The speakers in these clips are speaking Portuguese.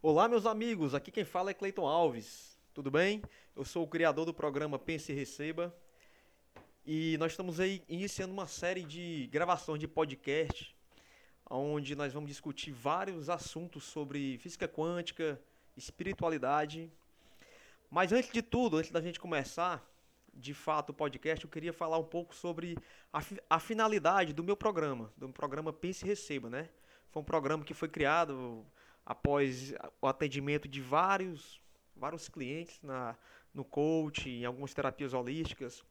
Olá, meus amigos. Aqui quem fala é Cleiton Alves. Tudo bem? Eu sou o criador do programa Pense e Receba. E nós estamos aí iniciando uma série de gravações de podcast, onde nós vamos discutir vários assuntos sobre física quântica, espiritualidade. Mas antes de tudo, antes da gente começar, de fato, o podcast, eu queria falar um pouco sobre a, a finalidade do meu programa, do programa Pense e Receba, né? Foi um programa que foi criado após o atendimento de vários, vários clientes na, no coach, em algumas terapias holísticas,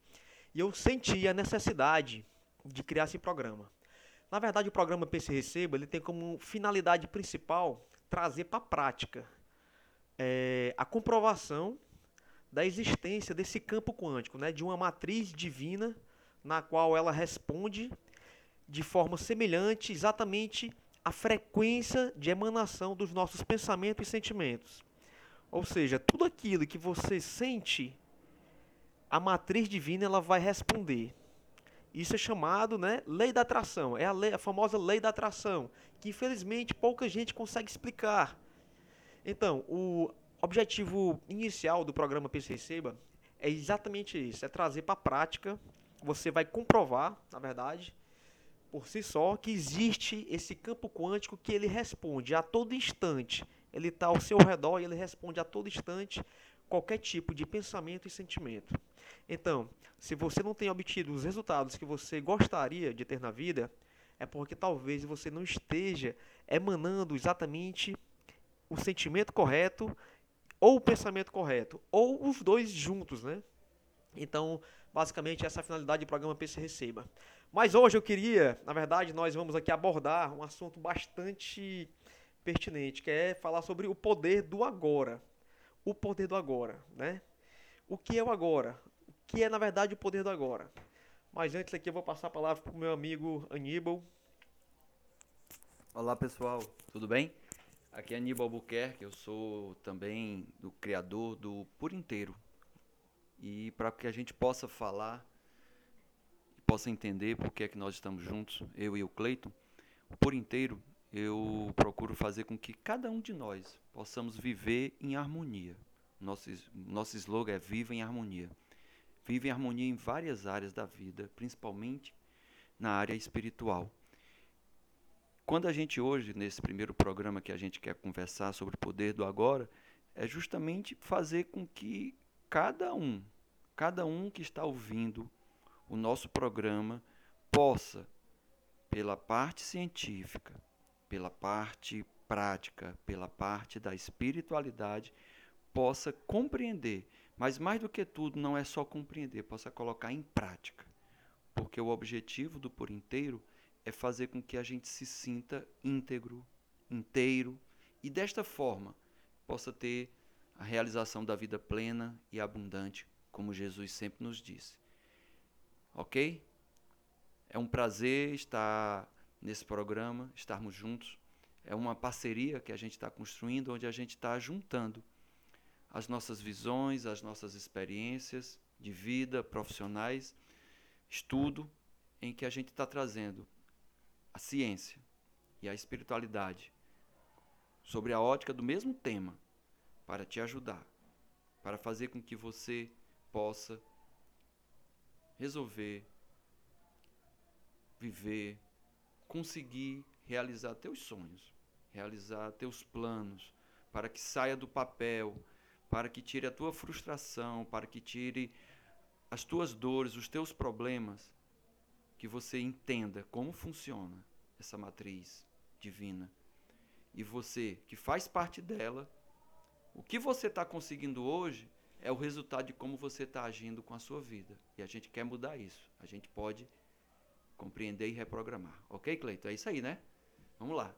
e eu senti a necessidade de criar esse programa. Na verdade, o programa PC Receba ele tem como finalidade principal trazer para a prática é, a comprovação da existência desse campo quântico, né, de uma matriz divina na qual ela responde de forma semelhante exatamente a frequência de emanação dos nossos pensamentos e sentimentos. Ou seja, tudo aquilo que você sente, a matriz divina ela vai responder. Isso é chamado, né, lei da atração. É a, lei, a famosa lei da atração, que infelizmente pouca gente consegue explicar. Então, o objetivo inicial do programa PC Receba é exatamente isso, é trazer para a prática. Você vai comprovar, na verdade, por si só que existe esse campo quântico que ele responde a todo instante. Ele está ao seu redor e ele responde a todo instante qualquer tipo de pensamento e sentimento. Então, se você não tem obtido os resultados que você gostaria de ter na vida, é porque talvez você não esteja emanando exatamente o sentimento correto ou o pensamento correto, ou os dois juntos, né? Então, basicamente, essa é a finalidade do programa PC Receba. Mas hoje eu queria, na verdade, nós vamos aqui abordar um assunto bastante pertinente, que é falar sobre o poder do agora. O poder do agora, né? O que é o agora? O que é, na verdade, o poder do agora? Mas antes aqui eu vou passar a palavra para o meu amigo Aníbal. Olá pessoal, tudo bem? Aqui é Aníbal Albuquerque, eu sou também do criador do Por Inteiro. E para que a gente possa falar possa entender por que é que nós estamos juntos, eu e o Cleiton, por inteiro eu procuro fazer com que cada um de nós possamos viver em harmonia. Nosso, nosso slogan é Viva em Harmonia. Vive em harmonia em várias áreas da vida, principalmente na área espiritual. Quando a gente hoje, nesse primeiro programa que a gente quer conversar sobre o poder do agora, é justamente fazer com que cada um, cada um que está ouvindo o nosso programa possa, pela parte científica, pela parte prática, pela parte da espiritualidade, possa compreender. Mas mais do que tudo, não é só compreender, possa colocar em prática. Porque o objetivo do por inteiro é fazer com que a gente se sinta íntegro, inteiro e desta forma possa ter a realização da vida plena e abundante, como Jesus sempre nos disse ok? É um prazer estar nesse programa, estarmos juntos. É uma parceria que a gente está construindo, onde a gente está juntando as nossas visões, as nossas experiências de vida, profissionais, estudo, em que a gente está trazendo a ciência e a espiritualidade sobre a ótica do mesmo tema para te ajudar, para fazer com que você possa resolver, viver, conseguir realizar teus sonhos, realizar teus planos, para que saia do papel, para que tire a tua frustração, para que tire as tuas dores, os teus problemas, que você entenda como funciona essa matriz divina. E você, que faz parte dela, o que você está conseguindo hoje é o resultado de como você está agindo com a sua vida. E a gente quer mudar isso. A gente pode compreender e reprogramar. Ok, Cleiton? É isso aí, né? Vamos lá.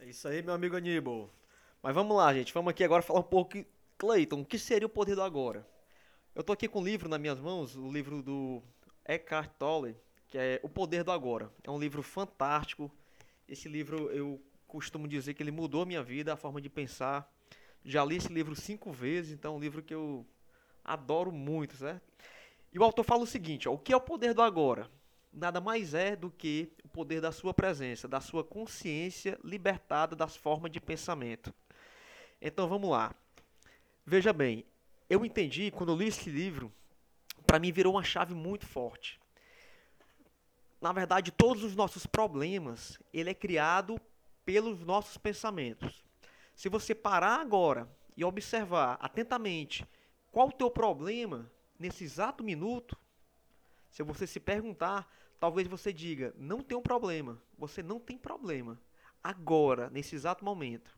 É isso aí, meu amigo Aníbal. Mas vamos lá, gente. Vamos aqui agora falar um pouco. Cleiton, o que seria o poder do agora? Eu estou aqui com um livro nas minhas mãos, o livro do Eckhart Tolle, que é O Poder do Agora. É um livro fantástico. Esse livro eu costumo dizer que ele mudou a minha vida, a forma de pensar já li esse livro cinco vezes, então é um livro que eu adoro muito, certo? E o autor fala o seguinte: ó, o que é o poder do agora? Nada mais é do que o poder da sua presença, da sua consciência libertada das formas de pensamento. Então vamos lá. Veja bem, eu entendi quando eu li esse livro, para mim virou uma chave muito forte. Na verdade, todos os nossos problemas, ele é criado pelos nossos pensamentos. Se você parar agora e observar atentamente qual o teu problema nesse exato minuto, se você se perguntar, talvez você diga: não tem um problema. Você não tem problema. Agora, nesse exato momento.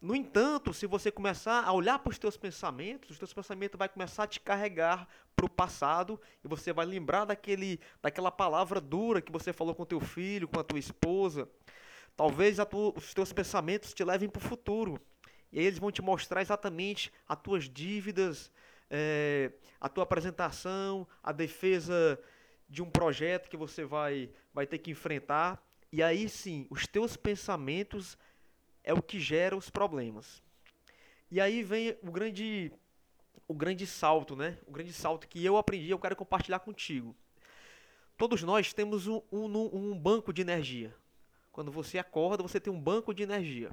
No entanto, se você começar a olhar para os teus pensamentos, os teus pensamentos vai começar a te carregar para o passado e você vai lembrar daquele, daquela palavra dura que você falou com teu filho, com a tua esposa. Talvez os teus pensamentos te levem para o futuro e aí eles vão te mostrar exatamente as tuas dívidas, é, a tua apresentação, a defesa de um projeto que você vai, vai ter que enfrentar. E aí sim, os teus pensamentos é o que gera os problemas. E aí vem o grande o grande salto, né? O grande salto que eu aprendi, eu quero compartilhar contigo. Todos nós temos um, um, um banco de energia. Quando você acorda, você tem um banco de energia.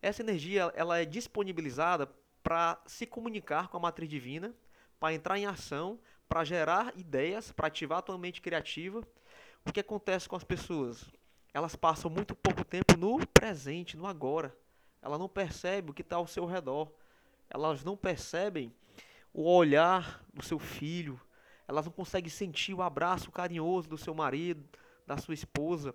Essa energia ela é disponibilizada para se comunicar com a matriz divina, para entrar em ação, para gerar ideias, para ativar a tua mente criativa. O que acontece com as pessoas? Elas passam muito pouco tempo no presente, no agora. Ela não percebe o que está ao seu redor. Elas não percebem o olhar do seu filho. Elas não conseguem sentir o abraço carinhoso do seu marido, da sua esposa.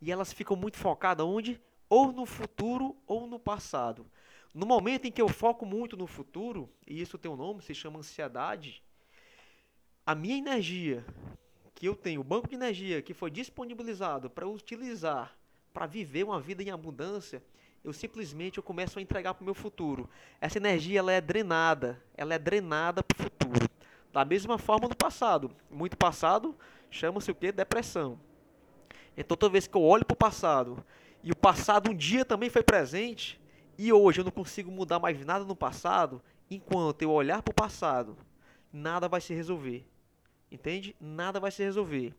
E elas ficam muito focadas onde? Ou no futuro ou no passado. No momento em que eu foco muito no futuro, e isso tem um nome, se chama ansiedade, a minha energia que eu tenho, o banco de energia que foi disponibilizado para utilizar para viver uma vida em abundância, eu simplesmente eu começo a entregar para o meu futuro. Essa energia ela é drenada, ela é drenada para o futuro. Da mesma forma no passado. Muito passado chama-se o que? Depressão. Então toda vez que eu olho para o passado, e o passado um dia também foi presente, e hoje eu não consigo mudar mais nada no passado, enquanto eu olhar para o passado, nada vai se resolver. Entende? Nada vai se resolver.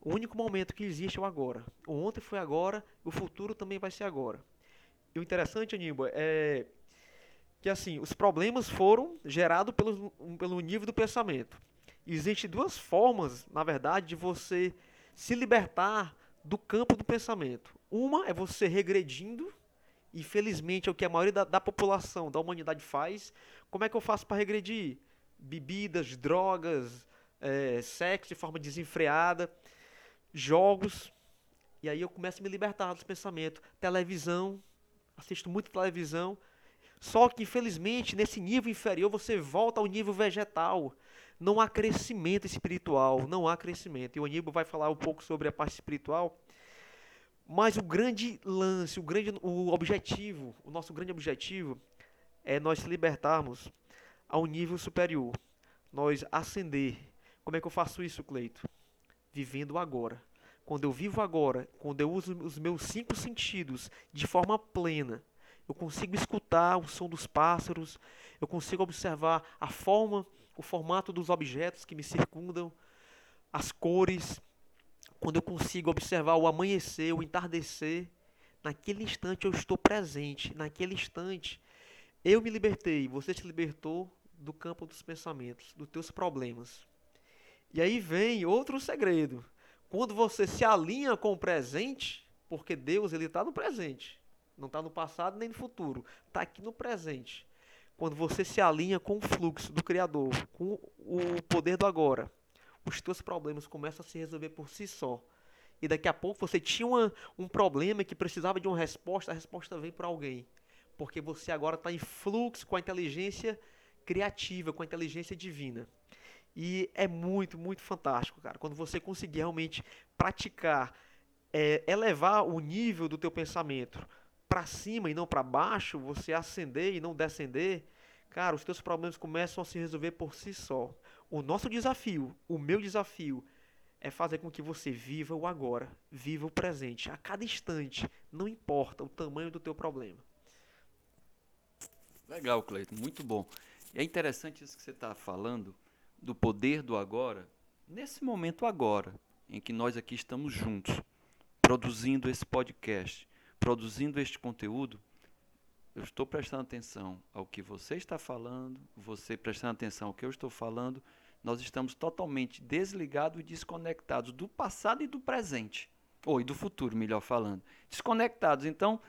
O único momento que existe é o agora. O ontem foi agora, o futuro também vai ser agora. E o interessante, Aníbal, é que assim, os problemas foram gerados pelo, pelo nível do pensamento. Existem duas formas, na verdade, de você se libertar do campo do pensamento. Uma é você regredindo, e felizmente é o que a maioria da, da população, da humanidade faz. Como é que eu faço para regredir? Bebidas, drogas, é, sexo de forma desenfreada, jogos. E aí eu começo a me libertar dos pensamentos. Televisão, assisto muito televisão. Só que, infelizmente, nesse nível inferior, você volta ao nível vegetal. Não há crescimento espiritual, não há crescimento. E o Aníbal vai falar um pouco sobre a parte espiritual. Mas o grande lance, o grande o objetivo, o nosso grande objetivo é nós se libertarmos ao nível superior. Nós ascender. Como é que eu faço isso, Cleito? Vivendo agora. Quando eu vivo agora, quando eu uso os meus cinco sentidos de forma plena, eu consigo escutar o som dos pássaros, eu consigo observar a forma, o formato dos objetos que me circundam, as cores. Quando eu consigo observar o amanhecer, o entardecer, naquele instante eu estou presente, naquele instante eu me libertei, você se libertou do campo dos pensamentos, dos teus problemas. E aí vem outro segredo. Quando você se alinha com o presente, porque Deus ele está no presente, não está no passado nem no futuro, está aqui no presente. Quando você se alinha com o fluxo do Criador, com o poder do agora, os teus problemas começam a se resolver por si só. E daqui a pouco você tinha uma, um problema que precisava de uma resposta, a resposta vem por alguém. Porque você agora está em fluxo com a inteligência criativa, com a inteligência divina. E é muito, muito fantástico, cara. Quando você conseguir realmente praticar, é, elevar o nível do teu pensamento para cima e não para baixo, você ascender e não descender, cara, os teus problemas começam a se resolver por si só. O nosso desafio, o meu desafio, é fazer com que você viva o agora, viva o presente, a cada instante, não importa o tamanho do teu problema. Legal, Cleiton, muito bom. É interessante isso que você está falando, do poder do agora, nesse momento agora, em que nós aqui estamos juntos, produzindo esse podcast, produzindo este conteúdo, eu estou prestando atenção ao que você está falando, você prestando atenção ao que eu estou falando, nós estamos totalmente desligados e desconectados do passado e do presente. Ou e do futuro, melhor falando. Desconectados. Então,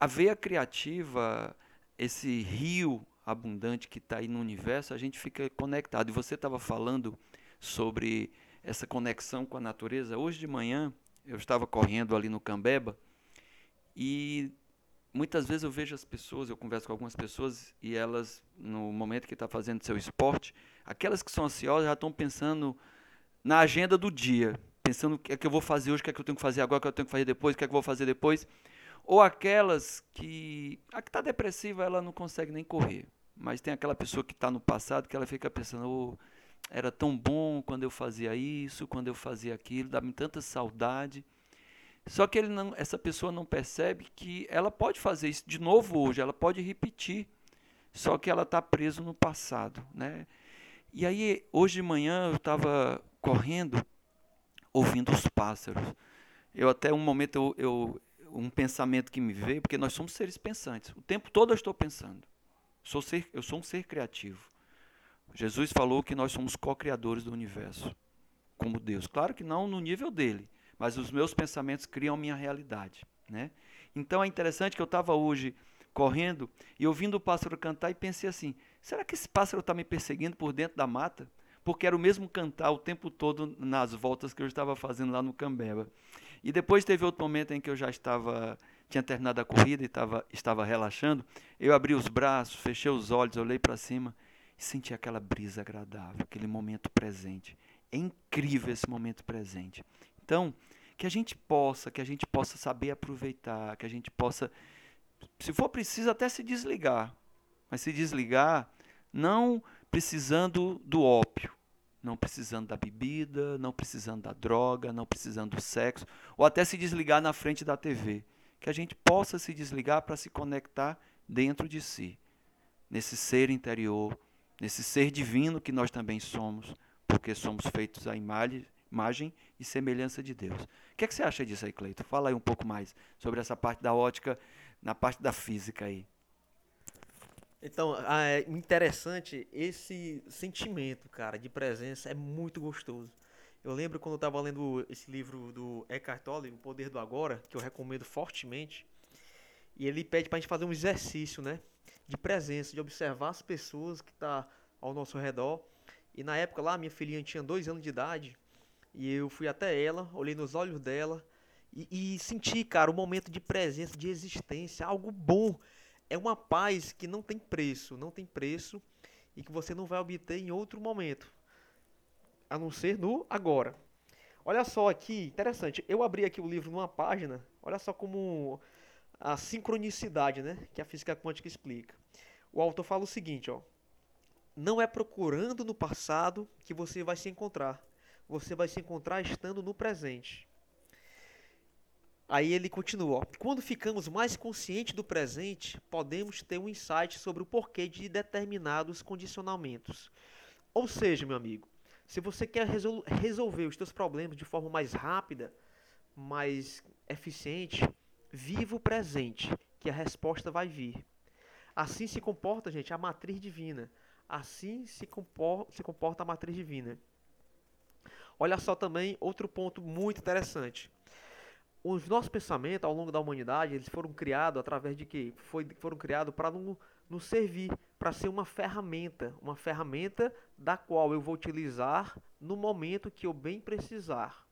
a veia criativa, esse rio abundante que está aí no universo, a gente fica conectado. E você estava falando sobre essa conexão com a natureza. Hoje de manhã, eu estava correndo ali no Cambeba e muitas vezes eu vejo as pessoas, eu converso com algumas pessoas e elas, no momento que está fazendo seu esporte, aquelas que são ansiosas já estão pensando na agenda do dia, pensando o que é que eu vou fazer hoje, o que é que eu tenho que fazer agora, o que eu tenho que fazer depois, o que é que eu vou fazer depois. Ou aquelas que. A que está depressiva, ela não consegue nem correr. Mas tem aquela pessoa que está no passado que ela fica pensando: oh, era tão bom quando eu fazia isso, quando eu fazia aquilo, dá-me tanta saudade. Só que ele não, essa pessoa não percebe que ela pode fazer isso de novo hoje, ela pode repetir. Só que ela está presa no passado. Né? E aí, hoje de manhã, eu estava correndo, ouvindo os pássaros. Eu até um momento eu, eu, um pensamento que me veio, porque nós somos seres pensantes. O tempo todo eu estou pensando. Sou ser, eu sou um ser criativo. Jesus falou que nós somos co-criadores do universo, como Deus. Claro que não no nível dele, mas os meus pensamentos criam minha realidade. Né? Então é interessante que eu estava hoje correndo e ouvindo o pássaro cantar e pensei assim: será que esse pássaro está me perseguindo por dentro da mata? Porque era o mesmo cantar o tempo todo nas voltas que eu estava fazendo lá no Cambeba. E depois teve outro momento em que eu já estava, tinha terminado a corrida e estava, estava relaxando. Eu abri os braços, fechei os olhos, olhei para cima e senti aquela brisa agradável, aquele momento presente. É incrível esse momento presente. Então, que a gente possa, que a gente possa saber aproveitar, que a gente possa, se for preciso, até se desligar. Mas se desligar, não precisando do ópio, não precisando da bebida, não precisando da droga, não precisando do sexo, ou até se desligar na frente da TV. Que a gente possa se desligar para se conectar dentro de si, nesse ser interior, nesse ser divino que nós também somos, porque somos feitos à imagem, imagem e semelhança de Deus. O que, é que você acha disso aí, Cleito? Fala aí um pouco mais sobre essa parte da ótica, na parte da física aí. Então, é interessante esse sentimento, cara, de presença é muito gostoso. Eu lembro quando eu estava lendo esse livro do Eckhart Tolle, O Poder do Agora, que eu recomendo fortemente, e ele pede para a gente fazer um exercício, né, de presença, de observar as pessoas que tá ao nosso redor. E na época lá, minha filhinha tinha dois anos de idade, e eu fui até ela, olhei nos olhos dela e, e senti, cara, um momento de presença, de existência, algo bom é uma paz que não tem preço, não tem preço e que você não vai obter em outro momento, a não ser no agora. Olha só aqui, interessante. Eu abri aqui o livro numa página. Olha só como a sincronicidade, né, que a física quântica explica. O autor fala o seguinte, ó: Não é procurando no passado que você vai se encontrar. Você vai se encontrar estando no presente. Aí ele continua: quando ficamos mais conscientes do presente, podemos ter um insight sobre o porquê de determinados condicionamentos. Ou seja, meu amigo, se você quer resol resolver os seus problemas de forma mais rápida, mais eficiente, viva o presente, que a resposta vai vir. Assim se comporta, gente, a matriz divina. Assim se, compor se comporta a matriz divina. Olha só também outro ponto muito interessante os nossos pensamentos ao longo da humanidade, eles foram criados através de quê? Foi, foram criados para nos, servir, para ser uma ferramenta, uma ferramenta da qual eu vou utilizar no momento que eu bem precisar,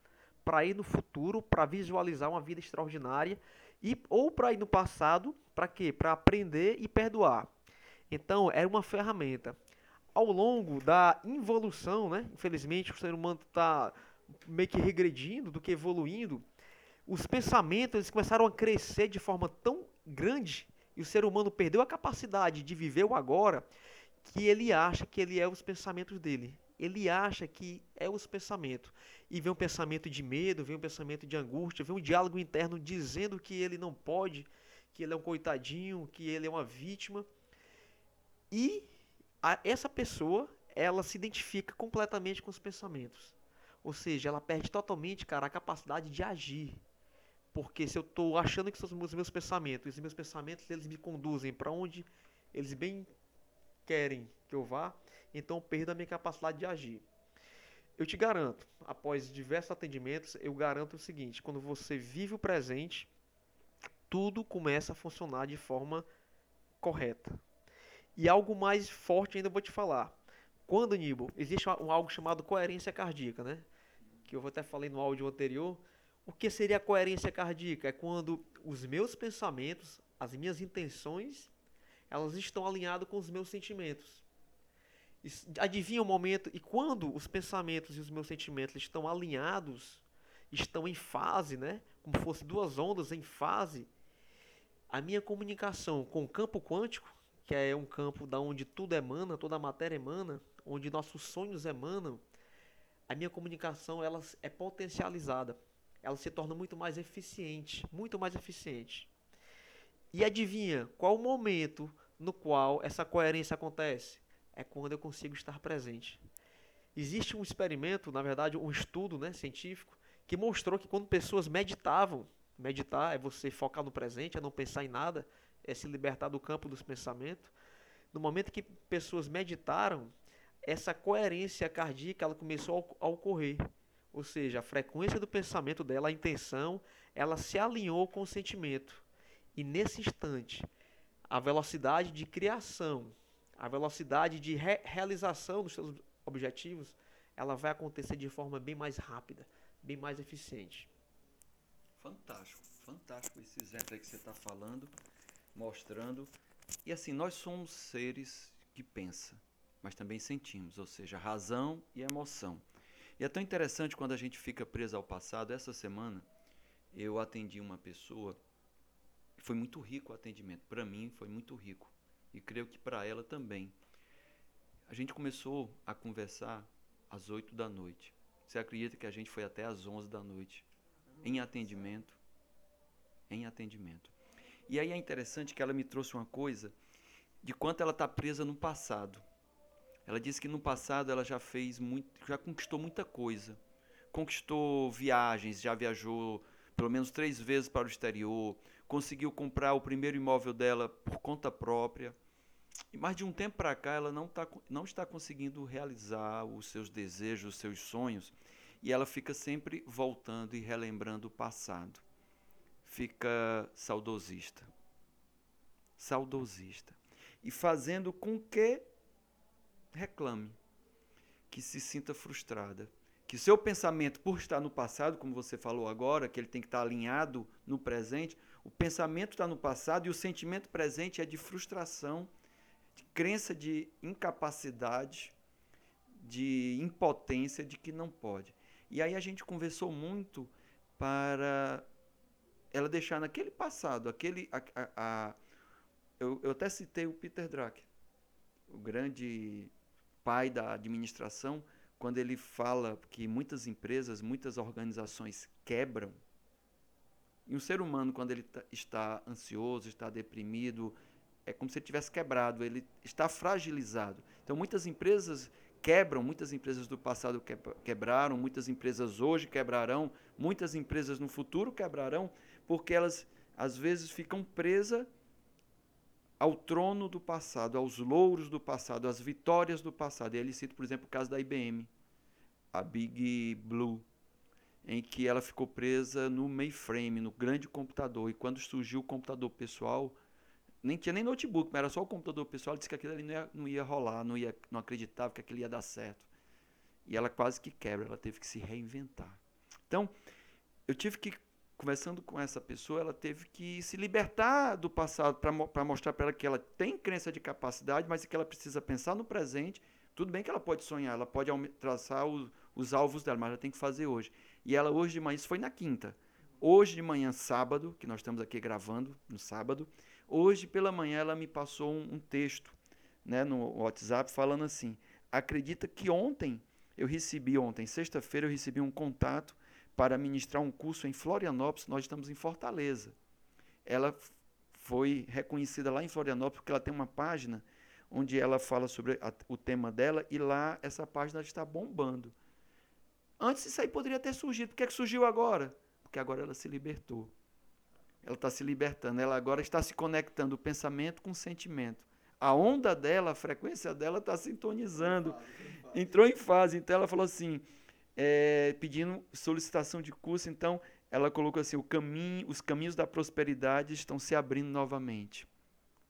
para ir no futuro, para visualizar uma vida extraordinária e ou para ir no passado, para quê? Para aprender e perdoar. Então, era uma ferramenta. Ao longo da evolução, né? Infelizmente, o ser humano está meio que regredindo do que evoluindo os pensamentos eles começaram a crescer de forma tão grande e o ser humano perdeu a capacidade de viver o agora que ele acha que ele é os pensamentos dele. Ele acha que é os pensamentos. E vem um pensamento de medo, vem um pensamento de angústia, vem um diálogo interno dizendo que ele não pode, que ele é um coitadinho, que ele é uma vítima. E a, essa pessoa, ela se identifica completamente com os pensamentos. Ou seja, ela perde totalmente, cara, a capacidade de agir, Porque se eu estou achando que são os meus pensamentos, os meus pensamentos eles me conduzem para onde eles bem querem que eu vá, então eu perdo a minha capacidade de agir. Eu te garanto, após diversos atendimentos, eu garanto o seguinte: quando você vive o presente, tudo começa a funcionar de forma correta. E algo mais forte ainda eu vou te falar. Quando, Nibo, existe um, algo chamado coerência cardíaca, né? Que eu até falei no áudio anterior. O que seria a coerência cardíaca? É quando os meus pensamentos, as minhas intenções, elas estão alinhadas com os meus sentimentos. Adivinha o momento e quando os pensamentos e os meus sentimentos estão alinhados, estão em fase, né? Como fosse duas ondas em fase, a minha comunicação com o campo quântico, que é um campo da onde tudo emana, toda a matéria emana, onde nossos sonhos emanam, a minha comunicação ela é potencializada. Ela se torna muito mais eficiente, muito mais eficiente. E adivinha qual o momento no qual essa coerência acontece? é quando eu consigo estar presente. Existe um experimento, na verdade, um estudo né, científico, que mostrou que quando pessoas meditavam, meditar é você focar no presente, é não pensar em nada, é se libertar do campo dos pensamentos. No momento que pessoas meditaram, essa coerência cardíaca ela começou a ocorrer. Ou seja, a frequência do pensamento dela, a intenção, ela se alinhou com o sentimento. E nesse instante, a velocidade de criação a velocidade de re realização dos seus objetivos, ela vai acontecer de forma bem mais rápida, bem mais eficiente. Fantástico, fantástico esse aí que você está falando, mostrando. E assim, nós somos seres que pensam, mas também sentimos, ou seja, razão e emoção. E é tão interessante quando a gente fica preso ao passado. Essa semana eu atendi uma pessoa, foi muito rico o atendimento, para mim foi muito rico e creio que para ela também. A gente começou a conversar às 8 da noite. Você acredita que a gente foi até às 11 da noite em atendimento? Em atendimento. E aí é interessante que ela me trouxe uma coisa de quanto ela está presa no passado. Ela disse que no passado ela já fez muito, já conquistou muita coisa. Conquistou viagens, já viajou pelo menos três vezes para o exterior, conseguiu comprar o primeiro imóvel dela por conta própria. Mais de um tempo para cá, ela não, tá, não está conseguindo realizar os seus desejos, os seus sonhos, e ela fica sempre voltando e relembrando o passado. Fica saudosista. Saudosista. E fazendo com que reclame, que se sinta frustrada. Que seu pensamento, por estar no passado, como você falou agora, que ele tem que estar alinhado no presente, o pensamento está no passado e o sentimento presente é de frustração de crença de incapacidade, de impotência, de que não pode. E aí a gente conversou muito para ela deixar naquele passado, aquele. A, a, a, eu, eu até citei o Peter Drucker, o grande pai da administração, quando ele fala que muitas empresas, muitas organizações quebram. E um ser humano, quando ele está ansioso, está deprimido, é como se ele tivesse quebrado, ele está fragilizado. Então, muitas empresas quebram, muitas empresas do passado quebraram, muitas empresas hoje quebrarão, muitas empresas no futuro quebrarão, porque elas às vezes ficam presas ao trono do passado, aos louros do passado, às vitórias do passado. E ele cita, por exemplo, o caso da IBM, a Big Blue, em que ela ficou presa no mainframe, no grande computador. E quando surgiu o computador pessoal, nem tinha nem notebook, mas era só o computador pessoal, disse que aquilo ali não ia, não ia rolar, não, ia, não acreditava que aquilo ia dar certo. E ela quase que quebra, ela teve que se reinventar. Então, eu tive que, conversando com essa pessoa, ela teve que se libertar do passado para mostrar para ela que ela tem crença de capacidade, mas que ela precisa pensar no presente. Tudo bem que ela pode sonhar, ela pode traçar os, os alvos dela, mas ela tem que fazer hoje. E ela hoje de manhã, isso foi na quinta. Hoje de manhã, sábado, que nós estamos aqui gravando no sábado, Hoje pela manhã ela me passou um, um texto né, no WhatsApp falando assim: acredita que ontem eu recebi, ontem, sexta-feira, eu recebi um contato para ministrar um curso em Florianópolis, nós estamos em Fortaleza. Ela foi reconhecida lá em Florianópolis porque ela tem uma página onde ela fala sobre a, o tema dela e lá essa página está bombando. Antes isso aí poderia ter surgido. Por que, é que surgiu agora? Porque agora ela se libertou. ela está se libertando, ela agora está se conectando o pensamento com o sentimento. A onda dela, a frequência dela está sintonizando. Entrou em fase. Então ela falou assim, é, pedindo solicitação de curso. Então ela colocou assim: caminho, os caminhos da prosperidade estão se abrindo novamente.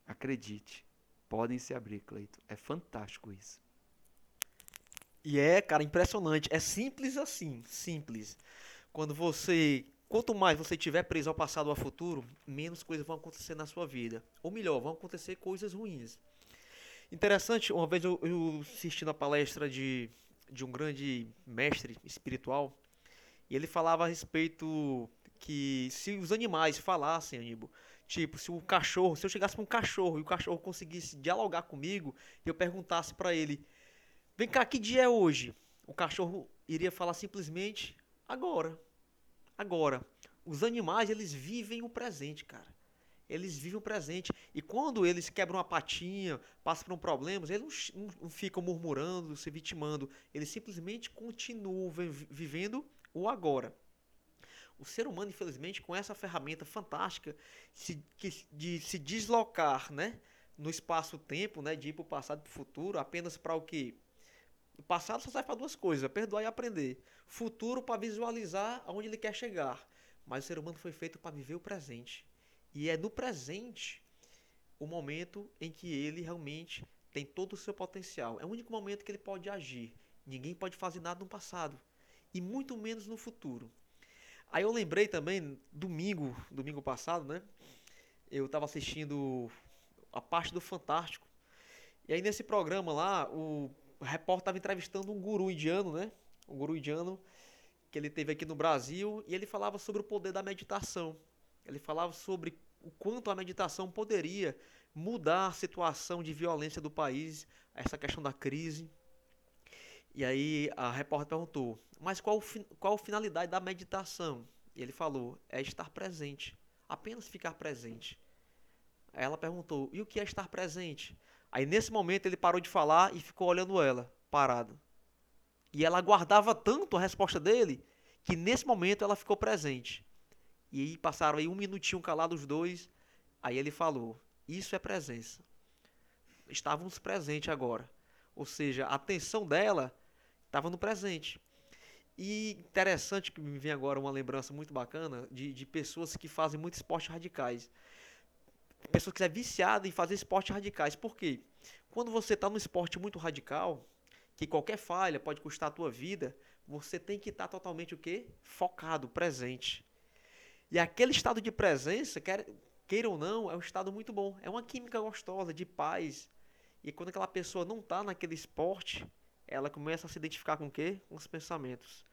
Acredite, podem se abrir, Cleito. É fantástico isso. E é, cara, impressionante. É simples assim, simples. Quando você, quanto mais você tiver preso ao passado ou ao futuro, menos coisas vão acontecer na sua vida. Ou melhor, vão acontecer coisas ruins. Interessante, uma vez eu, eu assisti na palestra de, de um grande mestre espiritual, e ele falava a respeito que se os animais falassem, Aníbal, tipo, se o cachorro, se eu chegasse para um cachorro e o cachorro conseguisse dialogar comigo, e eu perguntasse para ele, Vem cá, que dia é hoje? O cachorro iria falar simplesmente agora. Agora. Os animais, eles vivem o presente, cara. Eles vivem o presente. E quando eles quebram uma patinha, passam por um problema, eles não, não ficam murmurando, se vitimando. Eles simplesmente continuam vivendo o agora. O ser humano, infelizmente, com essa ferramenta fantástica de se deslocar né, no espaço-tempo, né, de ir para o passado e para o futuro, apenas para o que? O passado só serve para duas coisas: perdoar e aprender. Futuro para visualizar aonde ele quer chegar. Mas o ser humano foi feito para viver o presente. E é no presente o momento em que ele realmente tem todo o seu potencial. É o único momento que ele pode agir. Ninguém pode fazer nada no passado. E muito menos no futuro. Aí eu lembrei também, domingo, domingo passado, né? Eu estava assistindo a parte do Fantástico. E aí nesse programa lá, o repórter estava entrevistando um guru indiano, né? Um guru indiano que ele teve aqui no Brasil e ele falava sobre o poder da meditação. Ele falava sobre o quanto a meditação poderia mudar a situação de violência do país, essa questão da crise. E aí a repórter perguntou: "Mas qual qual a finalidade da meditação?" E ele falou: "É estar presente, apenas ficar presente." Aí ela perguntou: "E o que é estar presente?" Aí nesse momento ele parou de falar e ficou olhando ela, parado. E ela aguardava tanto a resposta dele que nesse momento ela ficou presente. E aí passaram aí um minutinho calados os dois. Aí ele falou: Isso é presença. Estávamos presentes agora. Ou seja, a atenção dela estava no presente. E interessante que me vem agora uma lembrança muito bacana de, de pessoas que fazem muito esportes radicais pessoa que é viciada em fazer esportes radicais. Por quê? Quando você está num esporte muito radical, que qualquer falha pode custar a tua vida, você tem que estar tá totalmente o quê? Focado, presente. E aquele estado de presença, quer, queira ou não, é um estado muito bom. É uma química gostosa, de paz. E quando aquela pessoa não está naquele esporte, ela começa a se identificar com o quê? Com os pensamentos.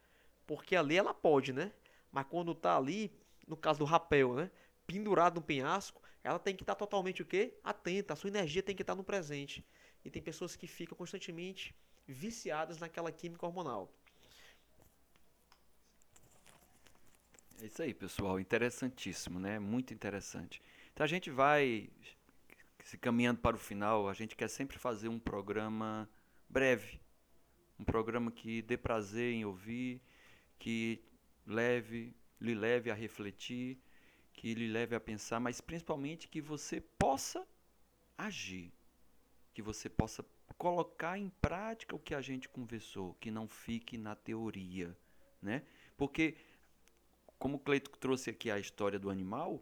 Porque ali ela pode, né? Mas quando está ali, no caso do rapel, né? Pendurado no penhasco, ela tem que estar totalmente o quê? Atenta, a sua energia tem que estar no presente. E tem pessoas que ficam constantemente viciadas naquela química hormonal. É isso aí, pessoal. Interessantíssimo, né? Muito interessante. Então a gente vai se caminhando para o final. A gente quer sempre fazer um programa breve, um programa que dê prazer em ouvir, que leve, lhe leve a refletir que lhe leve a pensar, mas principalmente que você possa agir, que você possa colocar em prática o que a gente conversou, que não fique na teoria, né? Porque como o Cleito trouxe aqui a história do animal,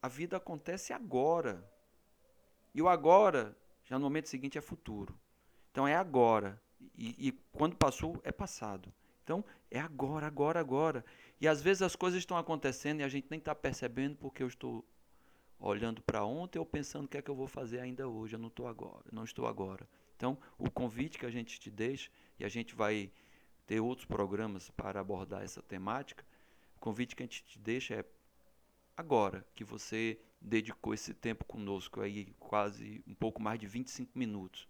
a vida acontece agora. E o agora, já no momento seguinte, é futuro. Então é agora. E, e quando passou, é passado. Então é agora, agora, agora. E às vezes as coisas estão acontecendo e a gente nem está percebendo porque eu estou olhando para ontem ou pensando o que é que eu vou fazer ainda hoje. Eu não estou agora, não estou agora. Então, o convite que a gente te deixa e a gente vai ter outros programas para abordar essa temática. Convite que a gente te deixa é agora que você dedicou esse tempo conosco aí, quase um pouco mais de 25 minutos.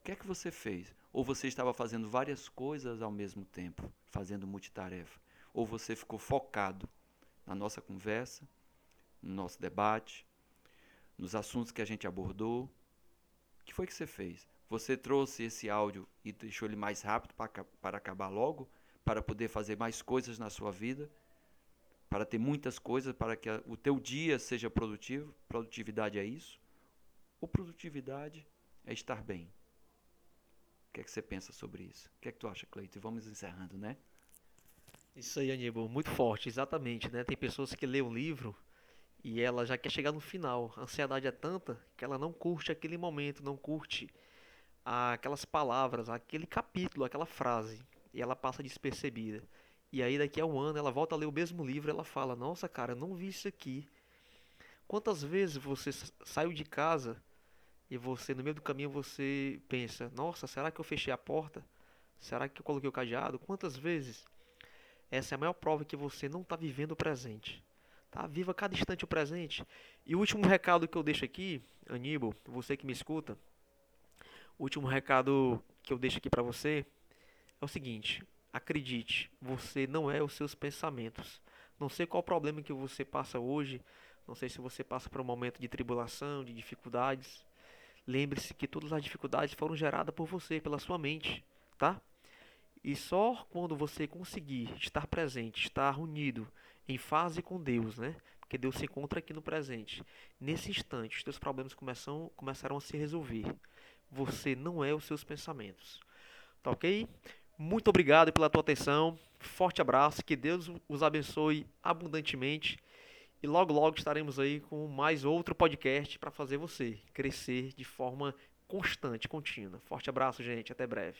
O que é que você fez? Ou você estava fazendo várias coisas ao mesmo tempo, fazendo multitarefa? ou você ficou focado na nossa conversa, no nosso debate, nos assuntos que a gente abordou? O que foi que você fez? Você trouxe esse áudio e deixou ele mais rápido para acabar logo? Para poder fazer mais coisas na sua vida? para ter muitas coisas, para que o teu dia seja produtivo. Produtividade é isso? Ou produtividade é estar bem? O que é que você pensa sobre isso? O que é que tu acha, Cleito? Vamos encerrando, né? Isso aí, Aníbal, muito forte, exatamente, né? Tem pessoas que lêem um livro e ela já quer chegar no final. A ansiedade é tanta que ela não curte aquele momento, não curte aquelas palavras, aquele capítulo, aquela frase, e ela passa despercebida. E aí daqui a um ano ela volta a ler o mesmo livro ela fala: "Nossa, cara, não vi isso aqui". Quantas vezes você saiu de casa e você no meio do caminho você pensa: "Nossa, será que eu fechei a porta? Será que eu coloquei o cadeado?". Quantas vezes? Essa é a maior prova que você não está vivendo o presente. Tá? Viva cada instante o presente. E o último recado que eu deixo aqui, Aníbal, você que me escuta, o último recado que eu deixo aqui para você é o seguinte: acredite, você não é os seus pensamentos. Não sei qual problema que você passa hoje, não sei se você passa por um momento de tribulação, de dificuldades. Lembre-se que todas as dificuldades foram geradas por você, pela sua mente, tá? E só quando você conseguir estar presente, estar unido em fase com Deus, né? Porque Deus se encontra aqui no presente. Nesse instante, os teus problemas começam, começarão a se resolver. Você não é os seus pensamentos. Tá ok? Muito obrigado pela tua atenção. Forte abraço. Que Deus os abençoe abundantemente. E logo, logo estaremos aí com mais outro podcast para fazer você crescer de forma constante, contínua. Forte abraço, gente. Até breve.